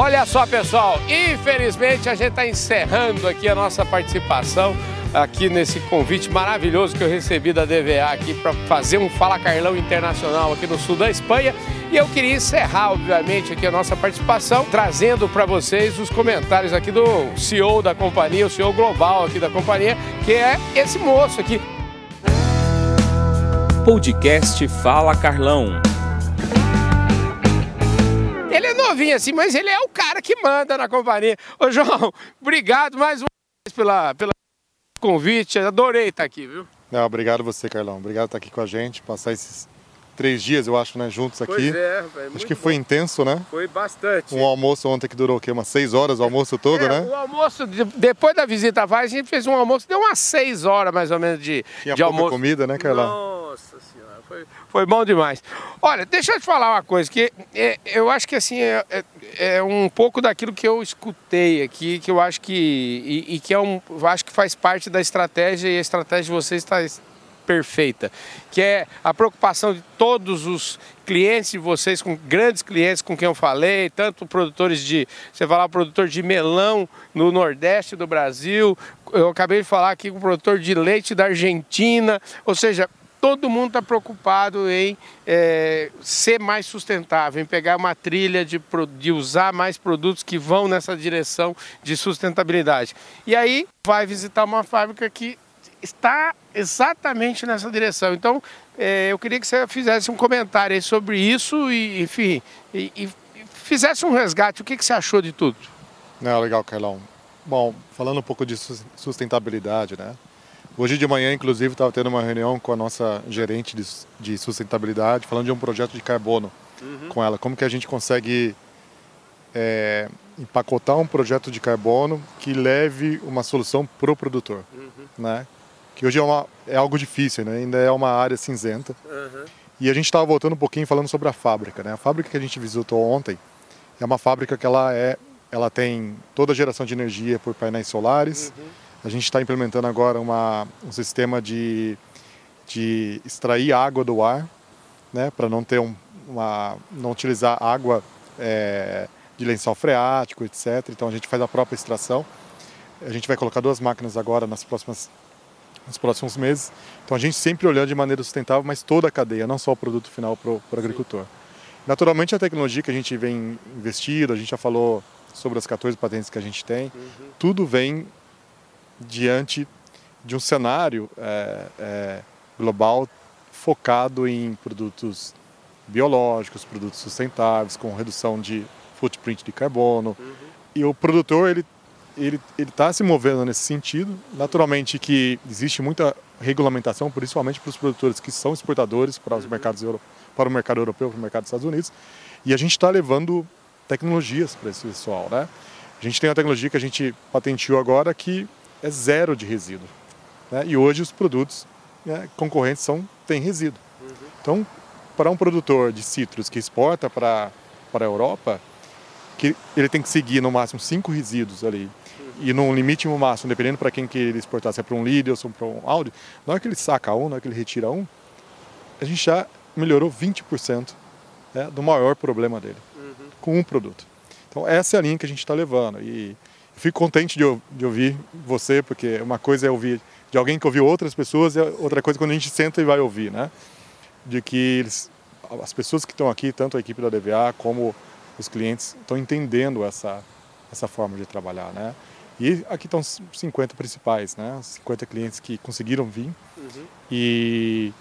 Olha só, pessoal, infelizmente a gente está encerrando aqui a nossa participação aqui nesse convite maravilhoso que eu recebi da DVA aqui para fazer um Fala Carlão Internacional aqui no sul da Espanha. E eu queria encerrar, obviamente, aqui a nossa participação, trazendo para vocês os comentários aqui do CEO da companhia, o CEO global aqui da companhia, que é esse moço aqui. Podcast Fala Carlão. Novinho assim, mas ele é o cara que manda na companhia. Ô João, obrigado mais uma vez pela, pela convite, adorei estar aqui, viu? Não, obrigado você, Carlão. Obrigado por estar aqui com a gente, passar esses três dias, eu acho, né, juntos aqui. Pois é, velho. Acho que foi bom. intenso, né? Foi bastante. Um almoço ontem que durou o quê? Umas seis horas, o almoço todo, é, né? O almoço, depois da visita à Vaz, a gente fez um almoço, deu umas seis horas mais ou menos de, Tinha de pouca almoço. comida, né, Carlão? Nossa senhora, foi, foi bom demais. Olha, deixa eu te falar uma coisa, que é, eu acho que assim, é, é, é, um pouco daquilo que eu escutei aqui, que eu acho que, e, e que é um, acho que faz parte da estratégia, e a estratégia de vocês está perfeita, que é a preocupação de todos os clientes de vocês, com grandes clientes com quem eu falei, tanto produtores de, você falar produtor de melão no Nordeste do Brasil, eu acabei de falar aqui com o produtor de leite da Argentina, ou seja, todo mundo está preocupado em é, ser mais sustentável, em pegar uma trilha de, de usar mais produtos que vão nessa direção de sustentabilidade. E aí vai visitar uma fábrica que está exatamente nessa direção. Então, é, eu queria que você fizesse um comentário sobre isso e, enfim, e, e fizesse um resgate. O que, que você achou de tudo? Não, legal, Carlão. Bom, falando um pouco de sustentabilidade, né? Hoje de manhã, inclusive, estava tendo uma reunião com a nossa gerente de, de sustentabilidade, falando de um projeto de carbono uhum. com ela. Como que a gente consegue é, empacotar um projeto de carbono que leve uma solução para o produtor, uhum. né? que hoje é, uma, é algo difícil, né? ainda é uma área cinzenta. Uhum. E a gente estava voltando um pouquinho falando sobre a fábrica. Né? A fábrica que a gente visitou ontem é uma fábrica que ela, é, ela tem toda a geração de energia por painéis solares. Uhum. A gente está implementando agora uma, um sistema de, de extrair água do ar, né? para não ter um, uma, não utilizar água é, de lençol freático, etc. Então a gente faz a própria extração. A gente vai colocar duas máquinas agora nas próximas nos próximos meses. Então a gente sempre olhando de maneira sustentável, mas toda a cadeia, não só o produto final para o agricultor. Naturalmente a tecnologia que a gente vem investindo, a gente já falou sobre as 14 patentes que a gente tem, uhum. tudo vem diante de um cenário é, é, global focado em produtos biológicos, produtos sustentáveis, com redução de footprint de carbono. Uhum. E o produtor ele ele está se movendo nesse sentido. Naturalmente que existe muita regulamentação, principalmente para os produtores que são exportadores para os uhum. mercados para o mercado europeu, para o mercado dos Estados Unidos. E a gente está levando tecnologias para esse pessoal, né? A gente tem uma tecnologia que a gente patenteou agora que é zero de resíduo. Né? E hoje os produtos né, concorrentes são têm resíduo. Uhum. Então, para um produtor de citros que exporta para para a Europa, que ele tem que seguir no máximo cinco resíduos ali e num limite máximo, dependendo para quem que ele exportar, se é para um líder ou se é para um Audi, na hora que ele saca um, na hora que ele retira um, a gente já melhorou 20% né, do maior problema dele, uhum. com um produto. Então essa é a linha que a gente está levando e fico contente de, de, ouvir você, porque uma coisa é ouvir de alguém que ouviu outras pessoas e outra coisa é quando a gente senta e vai ouvir, né? De que eles, as pessoas que estão aqui, tanto a equipe da DVA como os clientes, estão entendendo essa, essa forma de trabalhar, né? E aqui estão os 50 principais, né? 50 clientes que conseguiram vir uhum. e,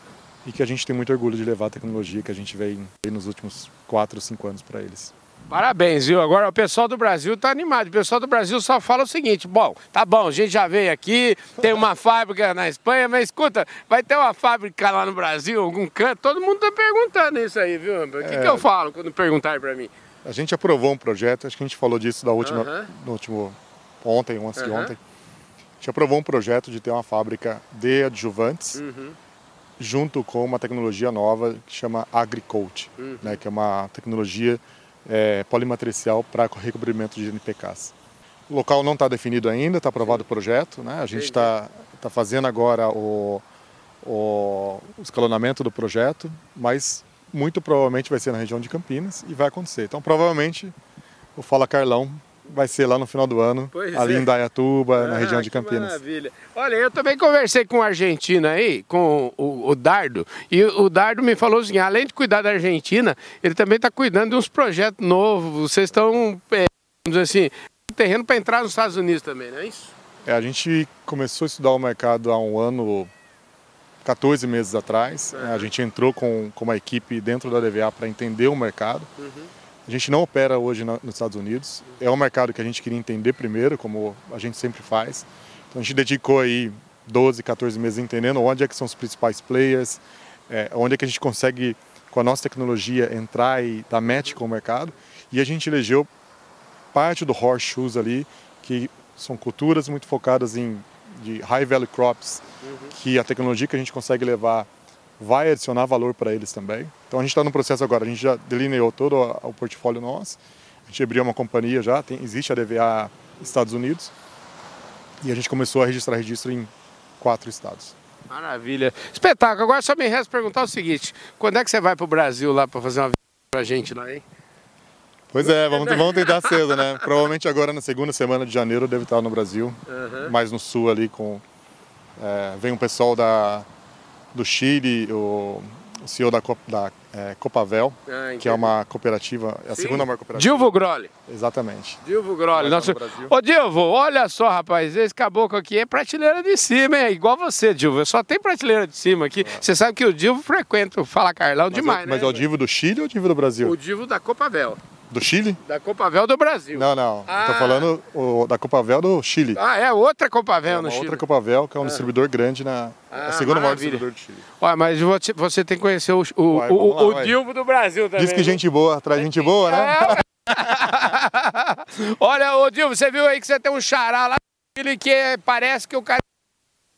e que a gente tem muito orgulho de levar a tecnologia que a gente veio nos últimos 4 ou 5 anos para eles. Parabéns, viu? Agora o pessoal do Brasil está animado. O pessoal do Brasil só fala o seguinte: bom, tá bom, a gente já veio aqui, tem uma fábrica na Espanha, mas escuta, vai ter uma fábrica lá no Brasil, algum canto? Todo mundo está perguntando isso aí, viu? O que, é... que eu falo quando perguntarem para mim? A gente aprovou um projeto, acho que a gente falou disso da última, uhum. no último ontem ou antes uhum. de ontem, a gente aprovou um projeto de ter uma fábrica de adjuvantes uhum. junto com uma tecnologia nova que chama AgriCoat, uhum. né, que é uma tecnologia é, polimatricial para recobrimento de NPKs. O local não está definido ainda, está aprovado Sim. o projeto, né? a gente está tá fazendo agora o, o escalonamento do projeto, mas muito provavelmente vai ser na região de Campinas e vai acontecer. Então, provavelmente, o Fala Carlão vai ser lá no final do ano, pois ali é. em Dayatuba, ah, na região de Campinas. Maravilha. Olha, eu também conversei com o argentino aí, com o, o, Dardo, e o Dardo me falou assim, além de cuidar da Argentina, ele também está cuidando de uns projetos novos. Vocês estão, é, vamos dizer assim, terreno para entrar nos Estados Unidos também, não é isso? É, a gente começou a estudar o mercado há um ano, 14 meses atrás. Uhum. A gente entrou com, com uma equipe dentro da DVA para entender o mercado. Uhum a gente não opera hoje nos Estados Unidos. É um mercado que a gente queria entender primeiro, como a gente sempre faz. Então a gente dedicou aí 12, 14 meses entendendo onde é que são os principais players, é, onde é que a gente consegue, com a nossa tecnologia, entrar e dar match com o mercado. E a gente elegeu parte do horseshoes ali, que são culturas muito focadas em de high value crops, uhum. que a tecnologia que a gente consegue levar vai adicionar valor para eles também. Então a gente está no processo agora, a gente já delineou todo o portfólio nosso, a gente abriu uma companhia já, tem, existe a DVA Estados Unidos, e a gente começou a registrar registro em quatro estados. Maravilha. Espetáculo. Agora só me resta perguntar o seguinte, quando é que você vai para o Brasil lá para fazer uma visita para a gente lá, hein? Pois é, vamos, vamos tentar cedo, né? Provavelmente agora na segunda semana de janeiro eu devo estar no Brasil, uhum. mais no sul ali com... É, vem um pessoal da do Chile, o, o CEO da, da é, Copavel, ah, que é uma cooperativa, é a Sim. segunda maior cooperativa. Dilvo Grolli. Exatamente. Dilvo Grolli. Nosso... Ô Dilvo, olha só, rapaz, esse caboclo aqui é prateleira de cima, é igual você, Dilvo. Só tem prateleira de cima aqui. É. Você sabe que o Dilvo frequenta o Fala Carlão mas demais, é, né? Mas é o Dilvo do Chile ou o Dilvo do Brasil? O Dilvo da Copavel. Do Chile? Da Copavel do Brasil. Não, não. Ah. Estou falando o, da Copavel do Chile. Ah, é outra Copavel é no Chile. Outra Copavel, que é um ah. distribuidor grande na. Ah, a segunda maior distribuidor do Chile. Olha, mas você, você tem que conhecer o, o, o, lá, o do Brasil também. Diz que gente boa traz gente boa, né? É. Olha, ô Dilvo, você viu aí que você tem um xará lá que parece que o cara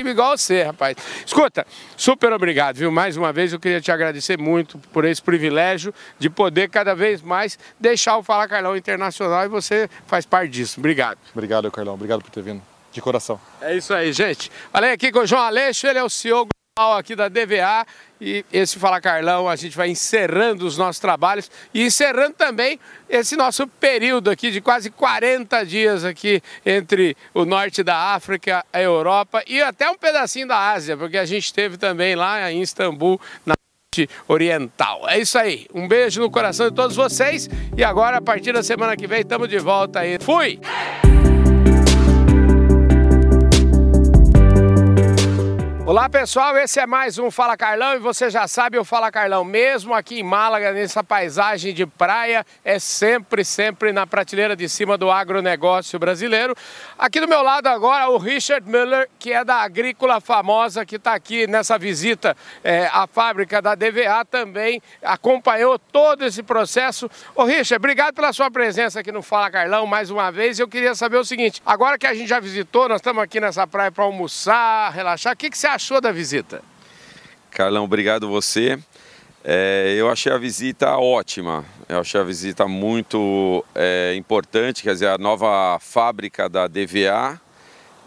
igual você, rapaz. Escuta, super obrigado, viu? Mais uma vez eu queria te agradecer muito por esse privilégio de poder cada vez mais deixar o Fala Carlão Internacional e você faz parte disso. Obrigado. Obrigado, Carlão. Obrigado por ter vindo. De coração. É isso aí, gente. Falei aqui com o João Aleixo, ele é o CEO aqui da DVA e esse Fala Carlão a gente vai encerrando os nossos trabalhos e encerrando também esse nosso período aqui de quase 40 dias aqui entre o norte da África, a Europa e até um pedacinho da Ásia, porque a gente esteve também lá em Istambul, na oriental. É isso aí. Um beijo no coração de todos vocês e agora a partir da semana que vem estamos de volta aí. Fui! Olá pessoal, esse é mais um Fala Carlão e você já sabe o Fala Carlão, mesmo aqui em Málaga, nessa paisagem de praia, é sempre, sempre na prateleira de cima do agronegócio brasileiro. Aqui do meu lado agora o Richard Miller, que é da Agrícola Famosa, que está aqui nessa visita é, à fábrica da DVA, também acompanhou todo esse processo. Ô Richard, obrigado pela sua presença aqui no Fala Carlão mais uma vez. Eu queria saber o seguinte, agora que a gente já visitou, nós estamos aqui nessa praia para almoçar, relaxar, o que, que você acha achou da visita? Carlão, obrigado você. É, eu achei a visita ótima, eu achei a visita muito é, importante, quer dizer, a nova fábrica da DVA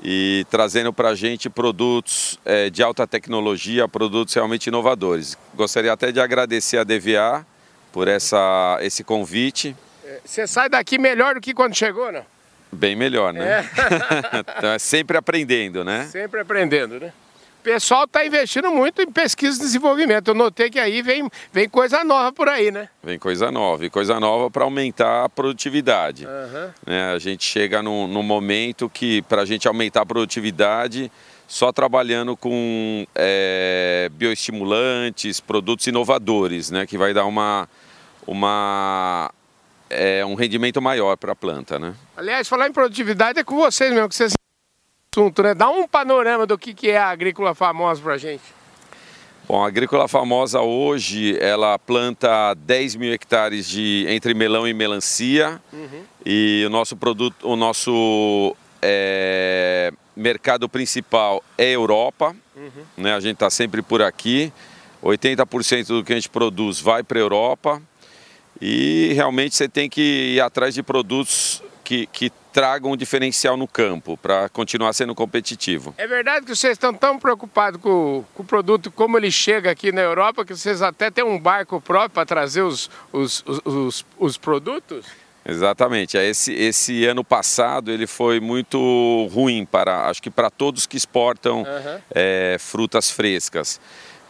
e trazendo para a gente produtos é, de alta tecnologia, produtos realmente inovadores. Gostaria até de agradecer a DVA por essa, esse convite. Você sai daqui melhor do que quando chegou, não? Bem melhor, né? É. então é sempre aprendendo, né? Sempre aprendendo, né? O pessoal está investindo muito em pesquisa e desenvolvimento. Eu notei que aí vem, vem coisa nova por aí, né? Vem coisa nova, e coisa nova para aumentar a produtividade. Uhum. A gente chega num, num momento que, para a gente aumentar a produtividade, só trabalhando com é, bioestimulantes, produtos inovadores, né? que vai dar uma, uma, é, um rendimento maior para a planta. Né? Aliás, falar em produtividade é com vocês mesmo, que vocês assunto, né? Dá um panorama do que, que é a agrícola famosa para a gente. Bom, a agrícola famosa hoje, ela planta 10 mil hectares de, entre melão e melancia. Uhum. E o nosso produto, o nosso é, mercado principal é Europa. Uhum. Né? A gente está sempre por aqui. 80% do que a gente produz vai para a Europa. E realmente você tem que ir atrás de produtos que, que tragam um diferencial no campo para continuar sendo competitivo. É verdade que vocês estão tão preocupados com, com, o produto como ele chega aqui na Europa que vocês até têm um barco próprio para trazer os, os, os, os, produtos? Exatamente. É, esse, esse ano passado ele foi muito ruim para, acho que para todos que exportam uhum. é, frutas frescas.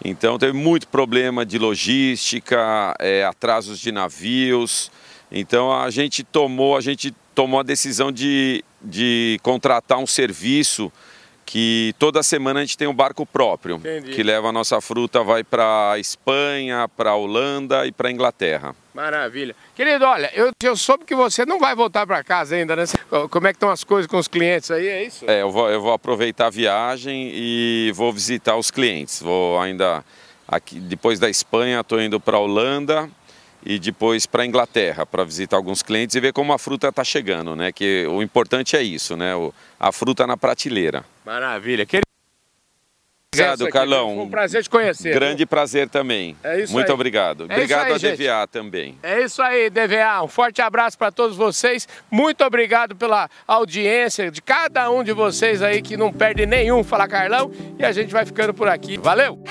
Então teve muito problema de logística, é, atrasos de navios. Então a gente tomou, a gente tomou a decisão de, de contratar um serviço que toda semana a gente tem um barco próprio, Entendi. que leva a nossa fruta, vai para Espanha, para Holanda e para Inglaterra. Maravilha. Querido, olha, eu, eu soube que você não vai voltar para casa ainda, né? Como é que estão as coisas com os clientes aí, é isso? É, eu vou, eu vou aproveitar a viagem e vou visitar os clientes. Vou ainda, aqui, depois da Espanha, estou indo para a Holanda e depois para a Inglaterra para visitar alguns clientes e ver como a fruta está chegando, né? Que o importante é isso, né? O, a fruta na prateleira. Maravilha. Querido... Obrigado, Carlão. Foi um prazer te conhecer. Grande viu? prazer também. É isso Muito aí. obrigado. É obrigado aí, a gente. DVA também. É isso aí, DVA. Um forte abraço para todos vocês. Muito obrigado pela audiência de cada um de vocês aí que não perde nenhum Fala Carlão. E a gente vai ficando por aqui. Valeu!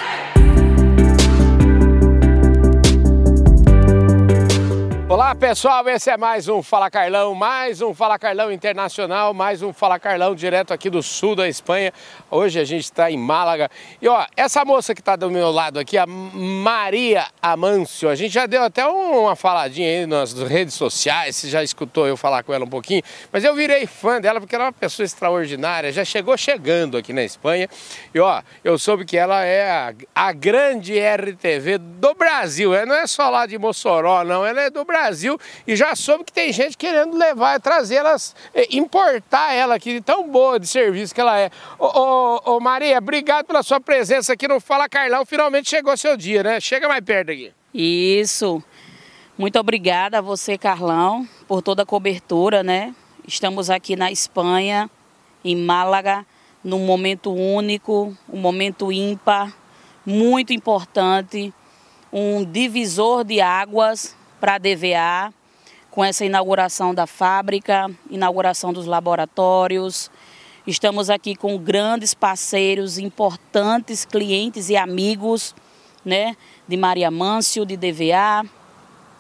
Olá pessoal, esse é mais um Fala Carlão, mais um Fala Carlão Internacional, mais um Fala Carlão direto aqui do sul da Espanha. Hoje a gente está em Málaga. E ó, essa moça que está do meu lado aqui, a Maria Amâncio, a gente já deu até uma faladinha aí nas redes sociais, você já escutou eu falar com ela um pouquinho, mas eu virei fã dela porque ela é uma pessoa extraordinária, já chegou chegando aqui na Espanha. E ó, eu soube que ela é a, a grande RTV do Brasil, é, não é só lá de Mossoró, não, ela é do Brasil Brasil e já soube que tem gente querendo levar, trazer elas, eh, importar ela aqui, tão boa de serviço que ela é. Ô, ô, ô, Maria, obrigado pela sua presença aqui no Fala Carlão, finalmente chegou seu dia, né? Chega mais perto aqui. Isso. Muito obrigada a você, Carlão, por toda a cobertura, né? Estamos aqui na Espanha, em Málaga, num momento único, um momento ímpar, muito importante, um divisor de águas para a DVA, com essa inauguração da fábrica, inauguração dos laboratórios. Estamos aqui com grandes parceiros, importantes clientes e amigos, né, de Maria Mâncio, de DVA,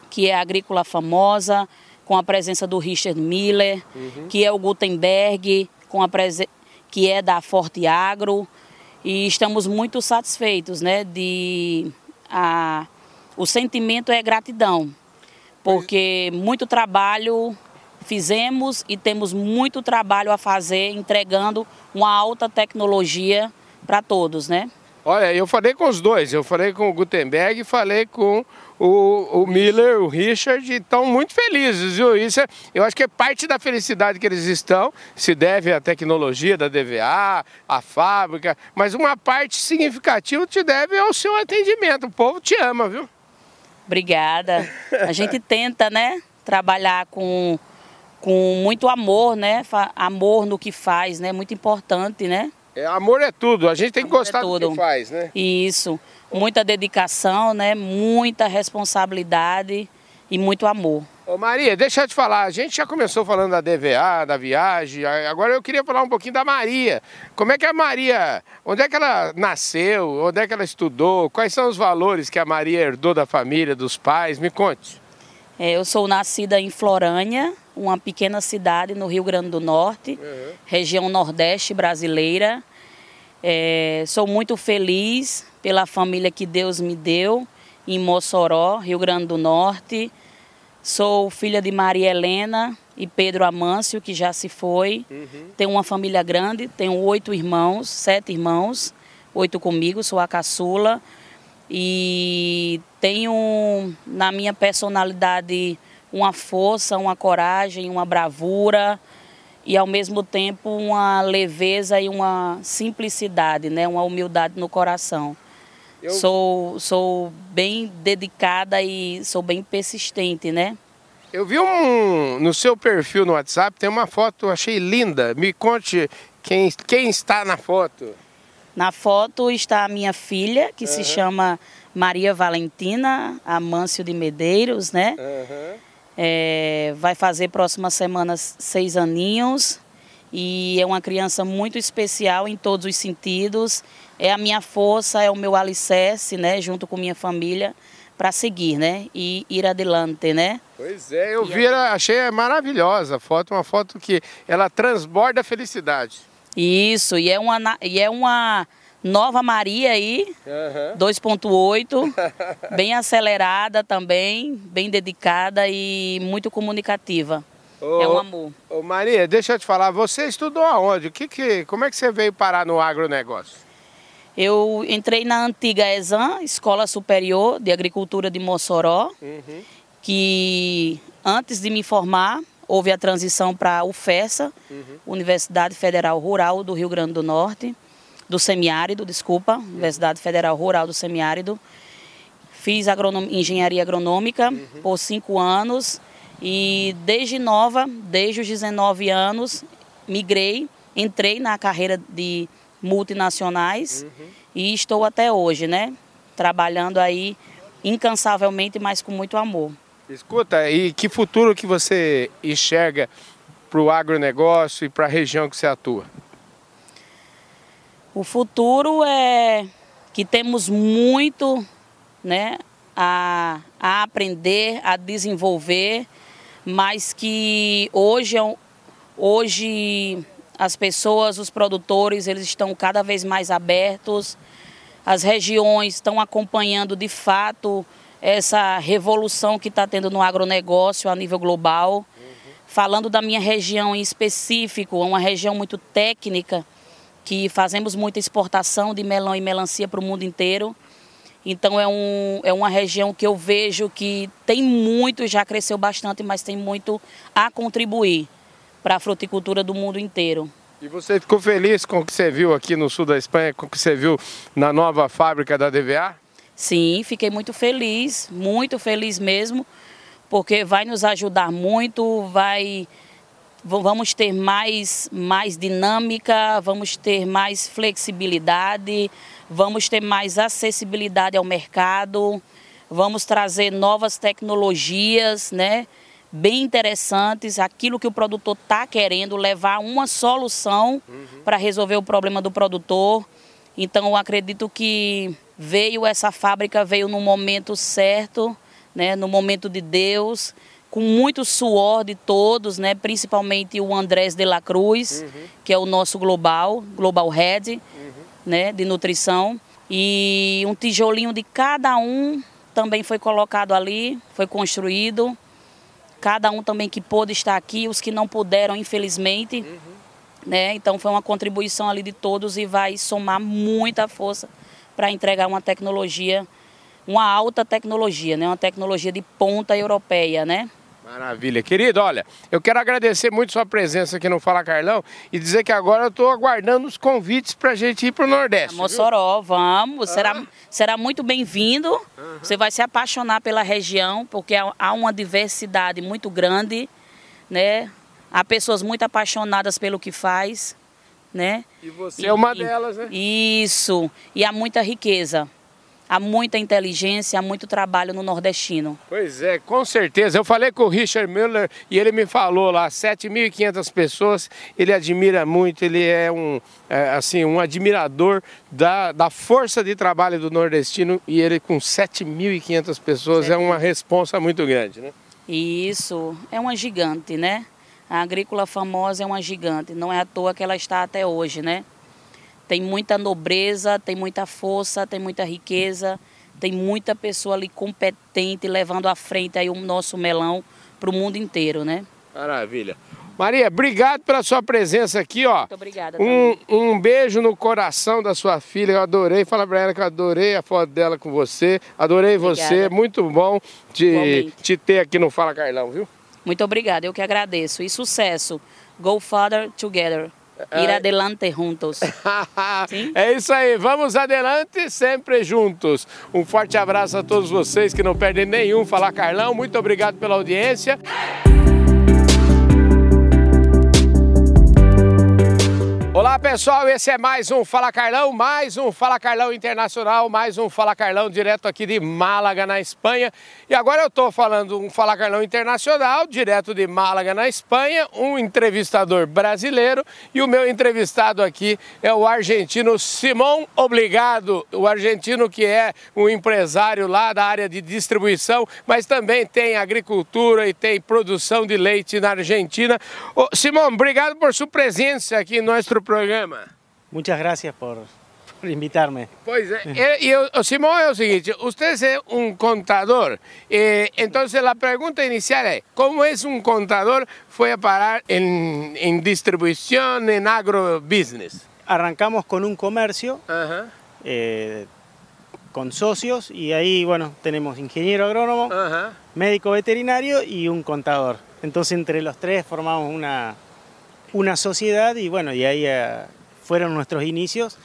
que é agrícola famosa, com a presença do Richard Miller, uhum. que é o Gutenberg, com a que é da Forte Agro, e estamos muito satisfeitos, né, de a, o sentimento é gratidão, porque muito trabalho fizemos e temos muito trabalho a fazer entregando uma alta tecnologia para todos, né? Olha, eu falei com os dois, eu falei com o Gutenberg e falei com o, o Miller, o Richard, estão muito felizes, viu? Isso é, eu acho que é parte da felicidade que eles estão, se deve à tecnologia da DVA, à fábrica, mas uma parte significativa te deve ao seu atendimento. O povo te ama, viu? Obrigada. A gente tenta, né, trabalhar com, com muito amor, né? Amor no que faz, né? Muito importante, né? É, amor é tudo, a gente tem que amor é gostar é do que faz, né? Isso. Muita dedicação, né? Muita responsabilidade e muito amor. Ô Maria, deixa eu te falar, a gente já começou falando da DVA, da viagem, agora eu queria falar um pouquinho da Maria. Como é que a Maria, onde é que ela nasceu, onde é que ela estudou, quais são os valores que a Maria herdou da família, dos pais? Me conte. É, eu sou nascida em Florânia, uma pequena cidade no Rio Grande do Norte, uhum. região nordeste brasileira. É, sou muito feliz pela família que Deus me deu em Mossoró, Rio Grande do Norte. Sou filha de Maria Helena e Pedro Amâncio, que já se foi. Uhum. Tenho uma família grande, tenho oito irmãos, sete irmãos, oito comigo, sou a caçula. E tenho na minha personalidade uma força, uma coragem, uma bravura e ao mesmo tempo uma leveza e uma simplicidade, né? uma humildade no coração. Eu... Sou, sou bem dedicada e sou bem persistente, né? Eu vi um no seu perfil no WhatsApp, tem uma foto, achei linda. Me conte quem, quem está na foto. Na foto está a minha filha, que uhum. se chama Maria Valentina Amâncio de Medeiros, né? Uhum. É, vai fazer próximas semanas seis aninhos e é uma criança muito especial em todos os sentidos é a minha força, é o meu alicerce, né, junto com minha família, para seguir, né, e ir adiante, né. Pois é, eu vi, achei maravilhosa a foto, uma foto que ela transborda felicidade. Isso, e é uma, e é uma nova Maria aí, uhum. 2.8, bem acelerada também, bem dedicada e muito comunicativa. Ô, é um amor. Ô Maria, deixa eu te falar, você estudou aonde? O que que, como é que você veio parar no agronegócio? Eu entrei na antiga ESAM, Escola Superior de Agricultura de Mossoró, uhum. que antes de me formar, houve a transição para a UFESA, uhum. Universidade Federal Rural do Rio Grande do Norte, do semiárido, desculpa, uhum. Universidade Federal Rural do Semiárido. Fiz agronom... engenharia agronômica uhum. por cinco anos e desde nova, desde os 19 anos, migrei, entrei na carreira de multinacionais uhum. e estou até hoje, né? Trabalhando aí incansavelmente, mas com muito amor. Escuta, e que futuro que você enxerga para o agronegócio e para a região que você atua? O futuro é que temos muito né, a, a aprender, a desenvolver mas que hoje, é hoje as pessoas, os produtores, eles estão cada vez mais abertos, as regiões estão acompanhando de fato essa revolução que está tendo no agronegócio a nível global. Falando da minha região em específico, uma região muito técnica, que fazemos muita exportação de melão e melancia para o mundo inteiro. Então é, um, é uma região que eu vejo que tem muito, já cresceu bastante, mas tem muito a contribuir para a fruticultura do mundo inteiro. E você ficou feliz com o que você viu aqui no sul da Espanha, com o que você viu na nova fábrica da DVA? Sim, fiquei muito feliz, muito feliz mesmo, porque vai nos ajudar muito, vai vamos ter mais, mais dinâmica, vamos ter mais flexibilidade, vamos ter mais acessibilidade ao mercado, vamos trazer novas tecnologias, né? Bem interessantes, aquilo que o produtor está querendo, levar uma solução uhum. para resolver o problema do produtor. Então, eu acredito que veio essa fábrica, veio no momento certo, né? no momento de Deus com muito suor de todos, né? principalmente o Andrés de la Cruz, uhum. que é o nosso global, global head uhum. né? de nutrição. E um tijolinho de cada um também foi colocado ali, foi construído. Cada um também que pôde estar aqui, os que não puderam, infelizmente. Uhum. Né? Então foi uma contribuição ali de todos e vai somar muita força para entregar uma tecnologia, uma alta tecnologia, né? uma tecnologia de ponta europeia, né? Maravilha. Querido, olha, eu quero agradecer muito sua presença aqui no Fala Carlão e dizer que agora eu estou aguardando os convites para a gente ir para o Nordeste. Mossoró, viu? vamos. Ah. Será, será muito bem-vindo. Uhum. Você vai se apaixonar pela região, porque há uma diversidade muito grande, né? Há pessoas muito apaixonadas pelo que faz, né? E você e, é uma delas, né? Isso. E há muita riqueza há muita inteligência, há muito trabalho no nordestino. Pois é, com certeza. Eu falei com o Richard Miller e ele me falou lá, 7.500 pessoas, ele admira muito, ele é um, é, assim, um admirador da, da força de trabalho do nordestino e ele com 7.500 pessoas é uma responsa muito grande, né? Isso, é uma gigante, né? A agrícola famosa é uma gigante, não é à toa que ela está até hoje, né? Tem muita nobreza, tem muita força, tem muita riqueza, tem muita pessoa ali competente levando à frente aí o nosso melão para o mundo inteiro, né? Maravilha. Maria, obrigado pela sua presença aqui, ó. Muito obrigada. Um, um beijo no coração da sua filha. Eu adorei. Fala pra ela que eu adorei a foto dela com você. Adorei obrigada. você. Muito bom te, te ter aqui no Fala Carlão, viu? Muito obrigada. Eu que agradeço. E sucesso. Go Father Together. Ir é. adelante juntos. é isso aí, vamos adelante sempre juntos. Um forte abraço a todos vocês que não perdem nenhum Falar Carlão. Muito obrigado pela audiência. Olá pessoal, esse é mais um Fala Carlão, mais um Fala Carlão Internacional, mais um Fala Carlão direto aqui de Málaga, na Espanha. E agora eu estou falando um Fala Carlão Internacional, direto de Málaga, na Espanha, um entrevistador brasileiro e o meu entrevistado aqui é o argentino Simão Obrigado, o argentino que é um empresário lá da área de distribuição, mas também tem agricultura e tem produção de leite na Argentina. Simão, obrigado por sua presença aqui em nosso programa. Muchas gracias por, por invitarme. Pois é, e, e o Simão é o seguinte, você é um contador, eh, então a pergunta inicial é, como é um contador foi a parar em, em distribuição, em agrobusiness? Arrancamos con un eh, con socios, y ahí, bueno, tenemos ingeniero agrónomo, médico veterinario y un contador. Entonces, entre los tres formamos una, una sociedad y, bueno, y ahí eh, fueron nuestros inicios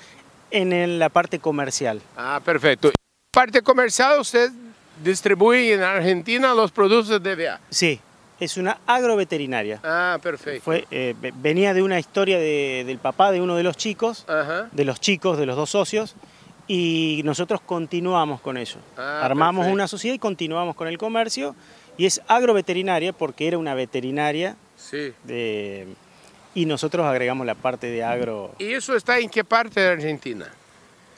en la parte comercial. Ah, perfeito. Parte comercial, usted distribuye en Argentina los productos de DBA. Sí, es una agroveterinaria. Ah, perfeito. Fue, eh, ve- venía de una historia de- del papá de uno de los chicos, de los chicos, de los dos socios, y nosotros continuamos con eso. Ah, Armamos perfecto. una sociedad y continuamos con el comercio, y es agroveterinaria porque era una veterinaria, Sí. de, y nosotros agregamos la parte de agro ¿Y eso está en qué parte de Argentina?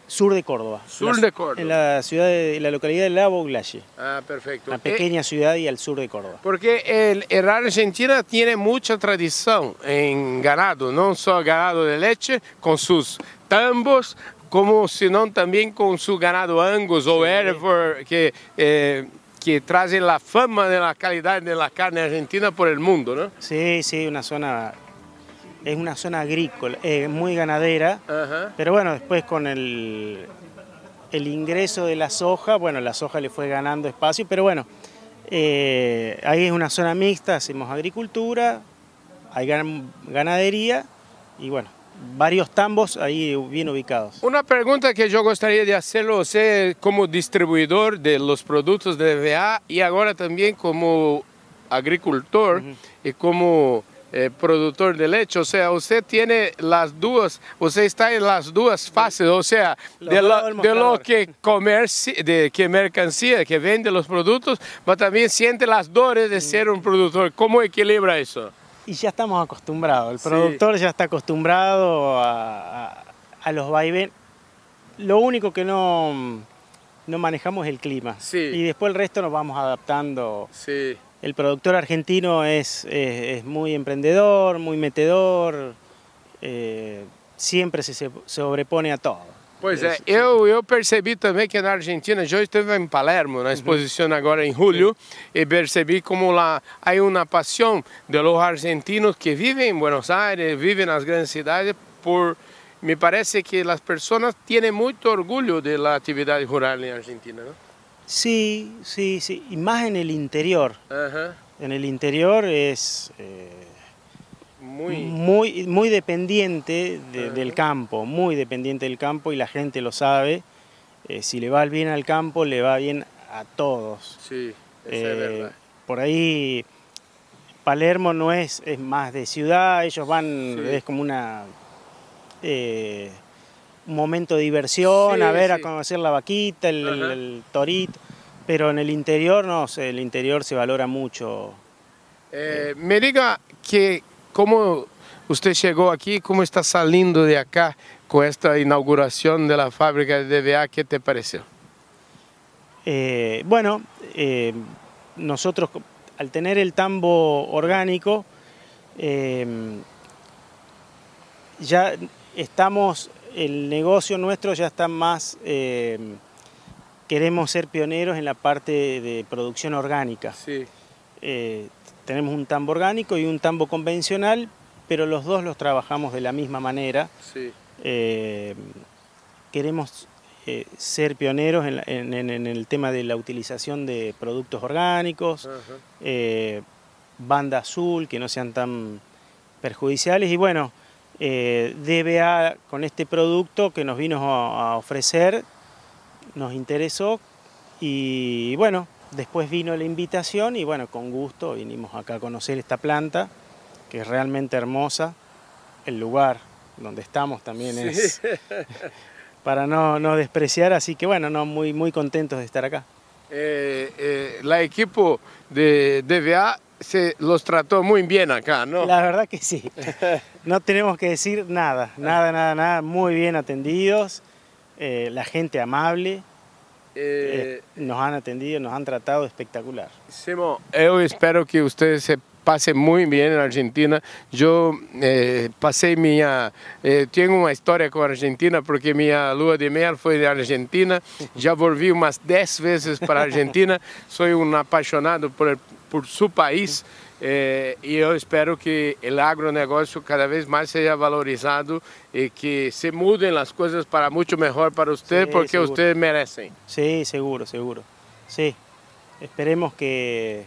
sur de Córdoba. Sur La- de Córdoba. En la ciudad de en la localidad de La Boglaye, Ah, perfecto. una Eh, pequeña ciudad y al sur de Córdoba. Porque el, el Argentina tiene mucha tradición en ganado, no solo ganado de leche, con sus tambos, como sino también con su ganado Angus o Hereford, que, eh, que traen la fama de la calidad de la carne argentina por el mundo, ¿no? Sí, sí, una zona, es una zona agrícola, eh, muy ganadera. Ajá. Pero bueno, después con el, el ingreso de la soja, bueno, la soja le fue ganando espacio, pero bueno, eh, ahí es una zona mixta, hacemos agricultura, hay gan- ganadería y bueno, varios tambos ahí bien ubicados. Una pregunta que yo gostaria de hacerlo usted como distribuidor de los productos de DVA y ahora también como agricultor y como eh, productor de leche. O sea, usted tiene las dos, usted está en las dos fases, o sea, de lo, de lo que comerci, de que mercancía, que vende los productos, pero también siente las dores de ser un productor. ¿Cómo equilibra eso? Y ya estamos acostumbrados, el Sí. productor ya está acostumbrado a, a- a los vaivenes. Lo único que no, no manejamos es el clima. Sí. Y después el resto nos vamos adaptando. Sí. El productor argentino es, es- es muy emprendedor, muy metedor, eh, siempre se, sobrepone a todo. Pois é, eu, eu percebi também que na Argentina, eu estive em Palermo, na exposição agora em julho, e percebi como lá há uma paixão de los argentinos que vivem em Buenos Aires, vivem nas grandes cidades, por, me parece que as pessoas têm muito orgulho da atividade rural em Argentina, não? Sí, sí, sí, y más en el interior. En el interior es eh, muito. muy, muy dependiente de- del campo, muy dependiente del campo y la gente lo sabe. Eh, si le va bien al campo, le va bien a todos. Isso é Eh, verdade. por ahí Palermo no es, es más de ciudad, ellos van, Sí. es como una eh, un momento de diversión, Sí, a ver, sí. a conocer la vaquita, el, el- torito, pero en el interior no sé, el interior se valora mucho. Eh, me diga que como você chegou aqui, como está saindo de acá com esta inauguração da fábrica de DVA, que te pareceu? Eh, bueno, eh, nosotros al tener el tambo orgánico, eh, ya estamos, el negocio nuestro ya está más, eh, queremos ser pioneros en la parte de producción orgánica. Sim. Eh, tenemos un tambo orgánico y un tambo convencional, pero los dos los trabajamos de la misma manera. Sim. Eh, queremos eh, ser pioneros en, la- en- en- en el tema de la utilización de productos orgánicos, banda azul, que no sean tan perjudiciales. Y bueno, eh, DBA con este producto que nos vino a, a ofrecer, nos interesó y bueno, después vino la invitación y bueno, con gusto vinimos acá a conocer esta planta, que es realmente hermosa, el lugar donde estamos también es para no, no, despreciar, así que bueno, no, muy, muy contentos de estar acá. Eh, eh, la equipo de DVA se los trató muy bien acá, ¿no? La verdad que sí. No tenemos que decir nada, nada, nada, nada. Muy bien atendidos, eh, la gente amable. Eh, nos han atendido, nos han tratado espectacular. Simón, yo espero que ustedes se pasen muy bien en Argentina. Yo eh, pasé mi... Eh, tengo una historia con Argentina porque mi lua de miel fue de Argentina. Ya volví unas 10 veces para Argentina. Soy un apasionado por, por su país. É, e eu espero que o agronegócio cada vez mais seja valorizado e que se mudem as coisas para muito melhor para você, sí, porque seguro. vocês merecem. Sim, sí, seguro, seguro. Sim, sí. esperemos que,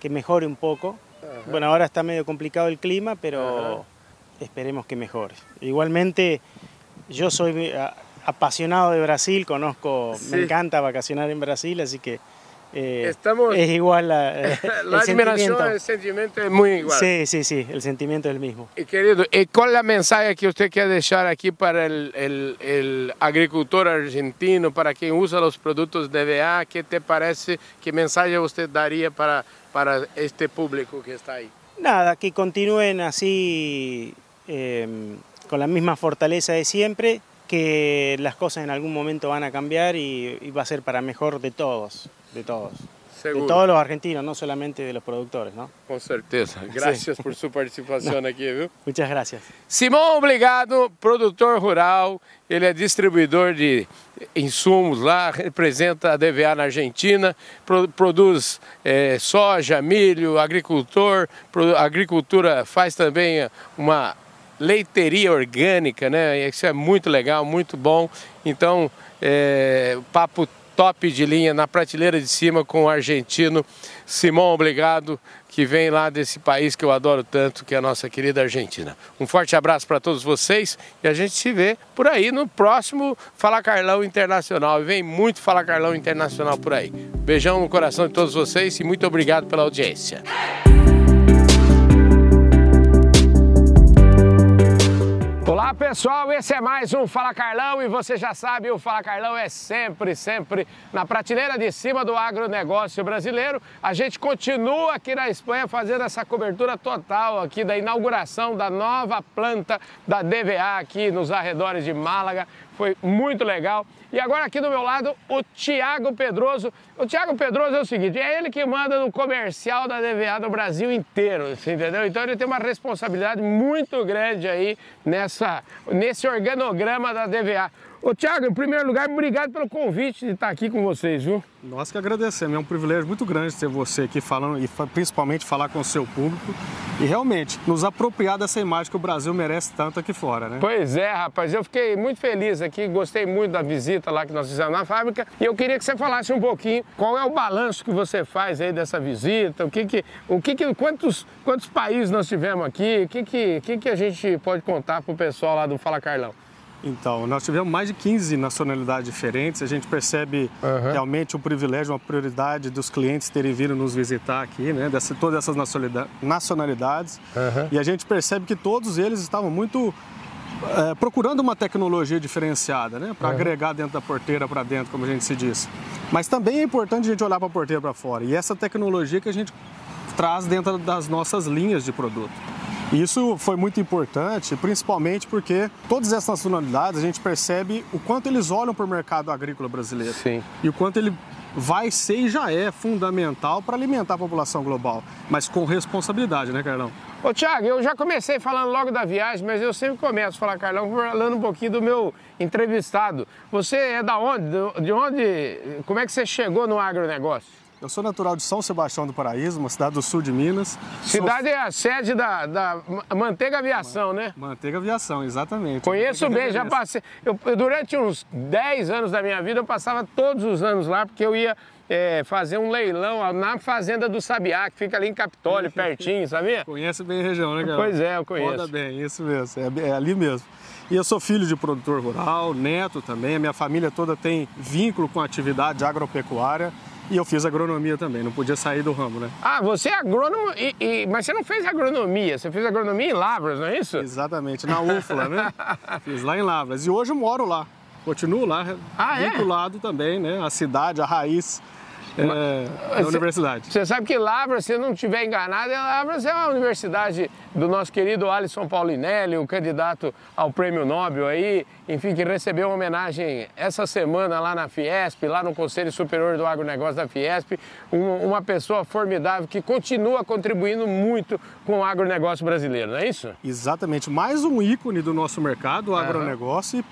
que mejore um pouco. Ajá. Bueno, ahora está medio complicado el clima, pero Ajá. esperemos que mejore. Igualmente, yo soy apasionado de Brasil, conozco, me encanta vacacionar en Brasil, así que eh, Estamos, es igual la, eh, la el admiración, sentimiento. el sentimiento es muy igual. Sí, sí, sí, el sentimiento es el mismo. Y querido, ¿y cuál es la mensaje que usted quiere dejar aquí para el, el, el agricultor argentino, para quien usa los productos de DVA? ¿Qué te parece? ¿Qué mensaje usted daría para, para este público que está ahí? Nada, que continúen así eh, con la misma fortaleza de siempre, que las cosas en algún momento van a cambiar y, y va a ser para mejor de todos. de todos. Seguro. De todos los argentinos, no solamente de los productores, ¿no? Com certeza. Graças sí. por sua participação aqui, viu? Muchas gracias. Simão Obrigado, produtor rural, ele é distribuidor de insumos lá, representa a DVA na Argentina, produz é, soja, milho, agricultor, a agricultura faz também uma leiteria orgânica, né? Isso é muito legal, muito bom. Então, é, papo top de linha na prateleira de cima com o argentino Simão Obrigado, que vem lá desse país que eu adoro tanto, que é a nossa querida Argentina. Um forte abraço para todos vocês e a gente se vê por aí no próximo Fala Carlão Internacional. E vem muito Fala Carlão Internacional por aí. Beijão no coração de todos vocês e muito obrigado pela audiência. Olá pessoal, esse é mais um Fala Carlão e você já sabe, o Fala Carlão é sempre, sempre na prateleira de cima do agronegócio brasileiro. A gente continua aqui na Espanha fazendo essa cobertura total aqui da inauguração da nova planta da DVA aqui nos arredores de Málaga. Foi muito legal. E agora aqui do meu lado, o Tiago Pedroso. O Tiago Pedroso é o seguinte, é ele que manda no comercial da DVA do Brasil inteiro, entendeu? Então ele tem uma responsabilidade muito grande aí nessa, nesse organograma da DVA. Ô Tiago, em primeiro lugar, obrigado pelo convite de estar aqui com vocês, viu? Nós que agradecemos, é um privilégio muito grande ter você aqui falando e principalmente falar com o seu público e realmente nos apropriar dessa imagem que o Brasil merece tanto aqui fora, né? Pois é, rapaz, eu fiquei muito feliz aqui, gostei muito da visita lá que nós fizemos na fábrica e eu queria que você falasse um pouquinho qual é o balanço que você faz aí dessa visita, o que que, o que, que quantos, quantos países nós tivemos aqui, o que que, que que a gente pode contar pro pessoal lá do Fala Carlão? Então, nós tivemos mais de 15 nacionalidades diferentes. A gente percebe uhum. realmente o privilégio, uma prioridade dos clientes terem vindo nos visitar aqui, né? Dessa, todas essas nacionalidades. Uhum. E a gente percebe que todos eles estavam muito é, procurando uma tecnologia diferenciada, né? Para uhum. agregar dentro da porteira para dentro, como a gente se diz. Mas também é importante a gente olhar para a porteira para fora. E essa tecnologia que a gente traz dentro das nossas linhas de produto. Isso foi muito importante, principalmente porque todas essas nacionalidades a gente percebe o quanto eles olham para o mercado agrícola brasileiro. Sim. E o quanto ele vai ser e já é fundamental para alimentar a população global, mas com responsabilidade, né, Carlão? Ô, Tiago, eu já comecei falando logo da viagem, mas eu sempre começo a falar, Carlão, falando um pouquinho do meu entrevistado. Você é da onde? De onde? Como é que você chegou no agronegócio? Eu sou natural de São Sebastião do Paraíso, uma cidade do sul de Minas. Cidade sou... é a sede da, da Manteiga Aviação, né? Manteiga Aviação, exatamente. Conheço bem, já passei. Eu, durante uns 10 anos da minha vida, eu passava todos os anos lá, porque eu ia é, fazer um leilão na Fazenda do Sabiá, que fica ali em Capitólio, pertinho, sabia? Conhece bem a região, né, cara? Pois é, eu conheço. Roda bem, isso mesmo, é, é ali mesmo. E eu sou filho de produtor rural, neto também, a minha família toda tem vínculo com a atividade agropecuária. E eu fiz agronomia também, não podia sair do ramo, né? Ah, você é agrônomo, e, e- mas você não fez agronomia, você fez agronomia em Lavras, não é isso? Exatamente, na UFLA, né? Fiz lá em Lavras. E hoje eu moro lá. Continuo lá, Ah, é? vinculado também, né? A cidade, a raiz é, Você- universidade. Você sabe que Lavras, se eu não estiver enganado, é- Lavras é a universidade do nosso querido Alisson Paulinelli, o candidato ao prêmio Nobel aí, enfim, que recebeu uma homenagem essa semana lá na Fiesp, lá no Conselho Superior do Agronegócio da Fiesp, um- uma pessoa formidável que continua contribuindo muito com o agronegócio brasileiro, não é isso? Exatamente, mais um ícone do nosso mercado, o agronegócio, e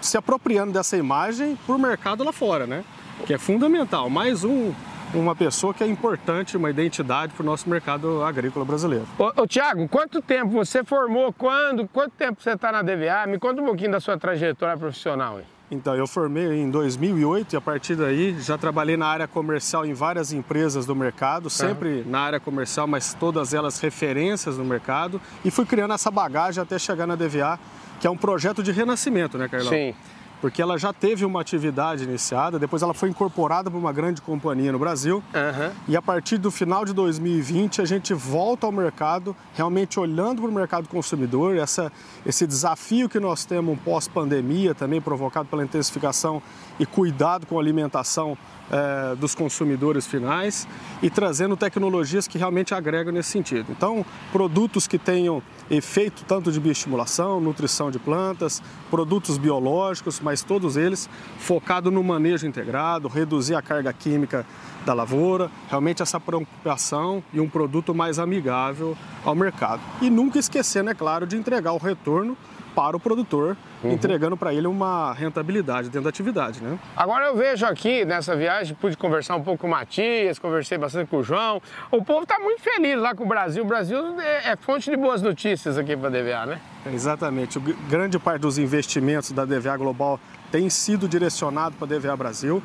se apropriando dessa imagem para o mercado lá fora, né? Que é fundamental. Mais um, uma pessoa que é importante, uma identidade para o nosso mercado agrícola brasileiro. Ô, ô Tiago, quanto tempo você formou? Quando? Quanto tempo você está na DVA? Me conta um pouquinho da sua trajetória profissional. hein? Então, eu formei em 2008 e a partir daí já trabalhei na área comercial em várias empresas do mercado, sempre na área comercial, mas todas elas referências no mercado, e fui criando essa bagagem até chegar na DVA, que é um projeto de renascimento, né, Carlão? Sim. Porque ela já teve uma atividade iniciada, depois ela foi incorporada por uma grande companhia no Brasil. Aham. E a partir do final de 2020 a gente volta ao mercado, realmente olhando para o mercado consumidor, essa, esse desafio que nós temos pós-pandemia, também provocado pela intensificação e cuidado com a alimentação eh, dos consumidores finais e trazendo tecnologias que realmente agregam nesse sentido. Então, produtos que tenham efeito tanto de bioestimulação, nutrição de plantas, produtos biológicos, mas todos eles focados no manejo integrado, reduzir a carga química da lavoura, realmente essa preocupação e um produto mais amigável ao mercado. E nunca esquecendo, é claro, de entregar o retorno para o produtor, entregando para ele uma rentabilidade dentro da atividade, né? Agora eu vejo aqui nessa viagem, pude conversar um pouco com o Matias, conversei bastante com o João. O povo está muito feliz lá com o Brasil. O Brasil é, é fonte de boas notícias aqui para a DVA, né? Exatamente. O gr- grande parte dos investimentos da DVA Global tem sido direcionado para a DVA Brasil,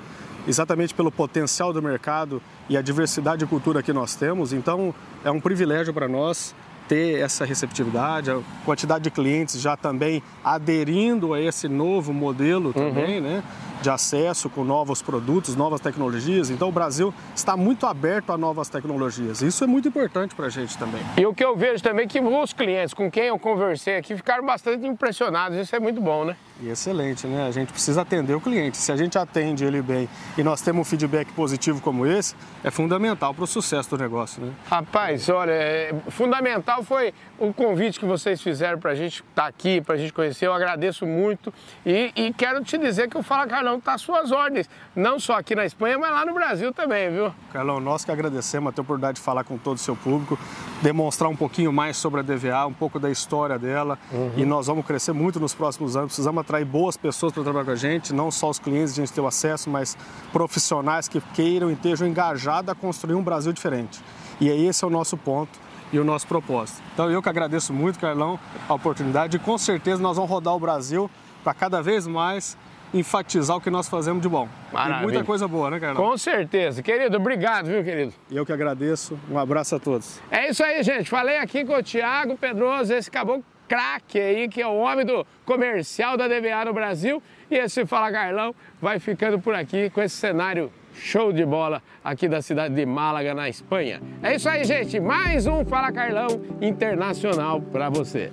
exatamente pelo potencial do mercado e a diversidade de cultura que nós temos. Então, é um privilégio para nós ter essa receptividade, a quantidade de clientes já também aderindo a esse novo modelo também, né? De acesso com novos produtos, novas tecnologias. Então, o Brasil está muito aberto a novas tecnologias. Isso é muito importante para a gente também. E o que eu vejo também é que os clientes com quem eu conversei aqui ficaram bastante impressionados. Isso é muito bom, né? E excelente, né? A gente precisa atender o cliente. Se a gente atende ele bem e nós temos um feedback positivo como esse, é fundamental para o sucesso do negócio, né? Rapaz, olha, é, fundamental foi o convite que vocês fizeram para a gente estar aqui, para a gente conhecer. Eu agradeço muito e, e quero te dizer que o Fala Carlão está às suas ordens, não só aqui na Espanha, mas lá no Brasil também, viu? Carlão, nós que agradecemos a ter a oportunidade de falar com todo o seu público, demonstrar um pouquinho mais sobre a DVA, um pouco da história dela. E nós vamos crescer muito nos próximos anos. Precisamos atrair boas pessoas para trabalhar com a gente, não só os clientes, a gente ter o acesso, mas profissionais que queiram e estejam engajados a construir um Brasil diferente. E aí esse é o nosso ponto e o nosso propósito. Então eu que agradeço muito, Carlão, a oportunidade e com certeza nós vamos rodar o Brasil para cada vez mais enfatizar o que nós fazemos de bom. E Maravilha. muita coisa boa, né, Carlão? Com certeza. Querido, obrigado, viu, querido? E eu que agradeço. Um abraço a todos. É isso aí, gente. Falei aqui com o Thiago Pedroso, esse caboclo craque aí, que é o homem do comercial da DBA no Brasil. E esse Fala Carlão vai ficando por aqui com esse cenário show de bola aqui da cidade de Málaga, na Espanha. É isso aí, gente. Mais um Fala Carlão internacional para você.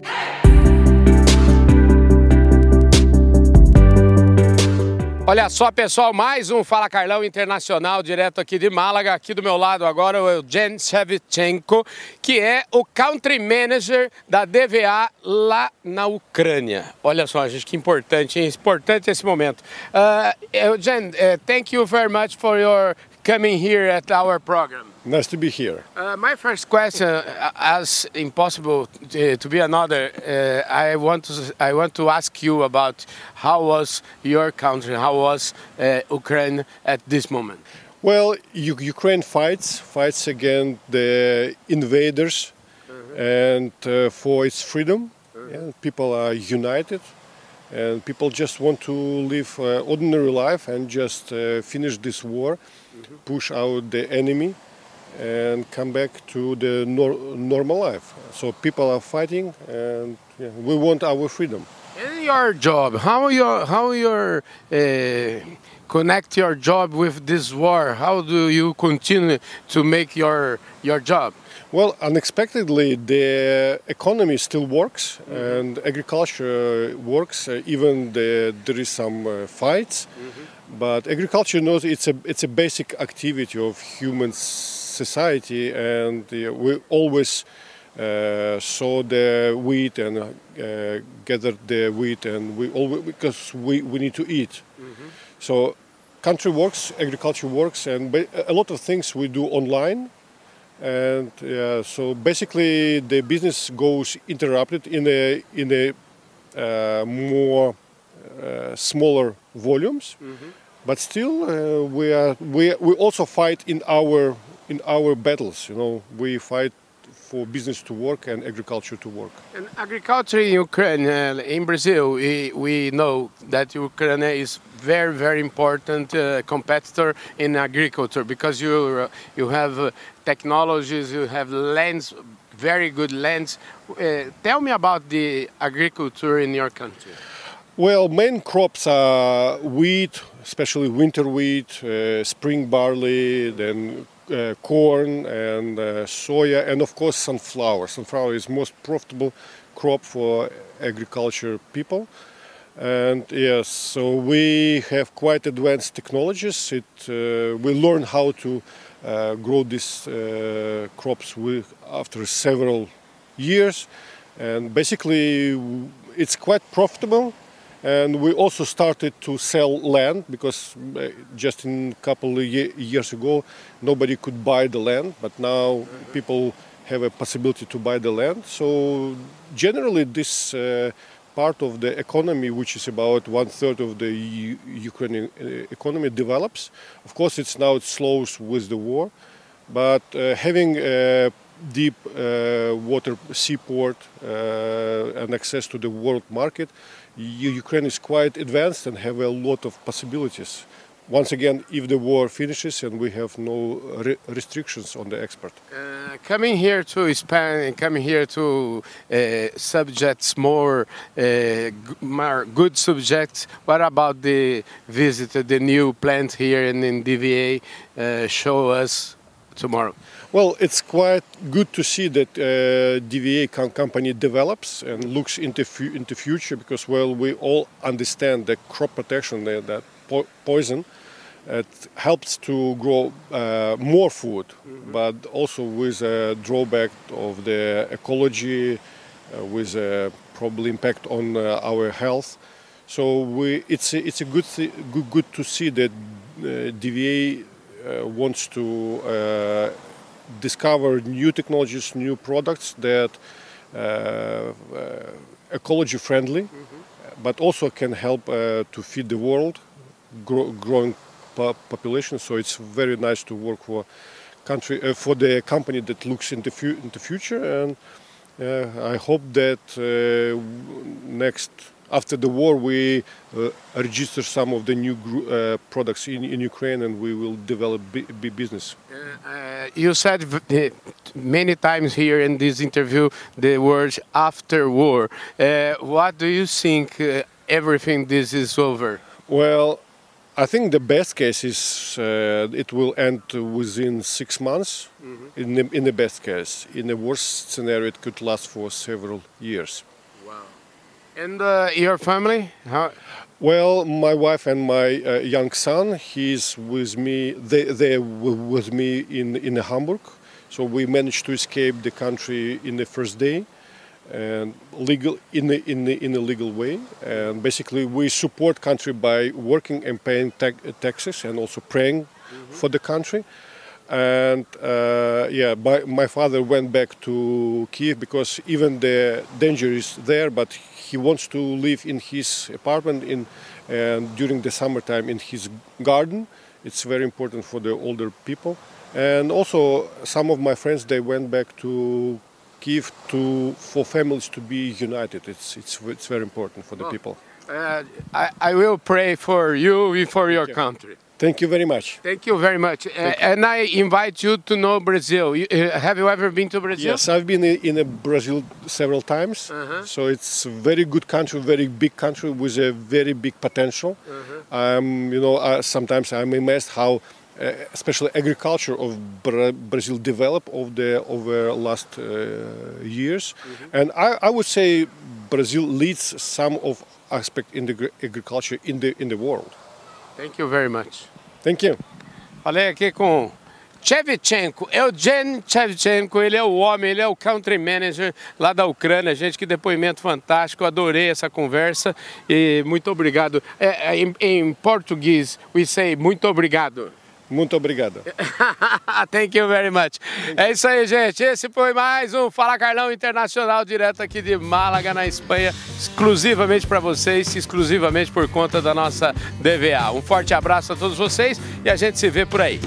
Olha só, pessoal, mais um Fala Carlão Internacional, direto aqui de Málaga. Aqui do meu lado agora o Eugen Shevchenko, que é o Country Manager da DVA lá na Ucrânia. Olha só, gente, que importante, hein? Importante esse momento. Uh, uh, thank you very much for your coming here at our program. Nice to be here. Uh, my first question, uh, as impossible to, to be another, uh, I want to I want to ask you about how was your country, how was uh, Ukraine at this moment? Well, U- Ukraine fights fights against the invaders and uh, for its freedom. Yeah, people are united, and people just want to live uh, ordinary life and just uh, finish this war, push out the enemy, and come back to the nor- normal life. So people are fighting, and yeah, we want our freedom. In your job, how your how your uh, connect your job with this war? How do you continue to make your your job? Well, unexpectedly, the economy still works and agriculture works, uh, even the, there is some uh, fights. But agriculture knows it's a it's a basic activity of human society, and uh, we always uh, sow the wheat and uh, gather the wheat, and we always because we, we need to eat. So, country works, agriculture works, and ba- a lot of things we do online and uh, so basically the business goes interrupted in a in a uh, more uh, smaller volumes. But still uh, we are we, we also fight in our in our battles you know we fight for business to work and agriculture to work And agriculture in Ukraine, uh, in Brazil, we, we know that Ukraine is very, very important uh, competitor in agriculture because you uh, you have uh, technologies, you have lands, very good lands. Uh, tell me about the agriculture in your country. Well, main crops are wheat, especially winter wheat, uh, spring barley, then uh, corn and uh, soya, and of course sunflower. Sunflower is most profitable crop for agriculture people. And yes, so we have quite advanced technologies. It, uh, we learn how to uh, grow these crops with, after several years, and basically it's quite profitable. And we also started to sell land because uh, just a couple of ye- years ago nobody could buy the land, but now people have a possibility to buy the land. So generally, this uh, part of the economy, which is about one third of the U- Ukrainian uh, economy, develops. Of course, it's now it slows with the war, but uh, having a deep uh, water seaport uh, and access to the world market, Ukraine is quite advanced and have a lot of possibilities. Once again, if the war finishes and we have no re- restrictions on the export. Uh, coming here to Spain and coming here to uh, subjects more, uh, more good subjects. What about the visit, the new plant here in, in DVA? Uh, show us tomorrow. Well, it's quite good to see that uh, DVA com- company develops and looks into fu- into future because well, we all understand that crop protection, that, that po- poison, it helps to grow uh, more food, but also with a drawback of the ecology, uh, with a probably impact on uh, our health. So we, it's a, it's a good, thi- good good to see that uh, DVA uh, wants to uh, discover new technologies, new products that uh, uh, ecology friendly, but also can help uh, to feed the world, grow, growing po- population. So it's very nice to work for country uh, for the company that looks in the fu- in the future, and uh, I hope that uh, next after the war we uh, register some of the new gr- uh, products in, in Ukraine and we will develop bi- business. Uh, you said v- uh, many times here in this interview the words after war. Uh, what do you think uh, everything this is over? Well, I think the best case is uh, it will end within six months. In the in the best case, in the worst scenario, it could last for several years. And uh, your family? How, Well, my wife and my uh, young son, he's with me. They they were with me in in Hamburg, so we managed to escape the country in the first day, and legal in the in the in a legal way. And basically, we support country by working and paying ta- taxes, and also praying for the country. And uh, yeah, my, my father went back to Kiev because even the danger is there, but he wants to live in his apartment in and during the summertime in his garden. It's very important for the older people. And also, some of my friends they went back to Kiev to for families to be united. It's it's it's very important for the people. uh, I, I will pray for you and for your you. country. Thank you very much. Thank you very much. Uh, and I invite you to know Brazil. You, uh, have you ever been to Brazil? Yes, I've been in, in uh, Brazil several times. So it's a very good country, very big country with a very big potential. Um, you know, uh, sometimes I'm amazed how, uh, especially agriculture of Bra- Brazil developed over the over last uh, years, and I, I would say Brazil leads some of aspect in the agriculture in the in the world. Thank you very much. Thank you. Falei aqui com Chevchenko, Eugen Chevchenko, ele é o homem, ele é o country manager lá da Ucrânia. Gente, que depoimento fantástico, adorei essa conversa e muito obrigado. É, é, em, em português, we say muito obrigado. Muito obrigado. Thank you very much. É isso aí, gente. Esse foi mais um Fala Carlão Internacional, direto aqui de Málaga, na Espanha, exclusivamente para vocês, exclusivamente por conta da nossa DVA. Um forte abraço a todos vocês e a gente se vê por aí.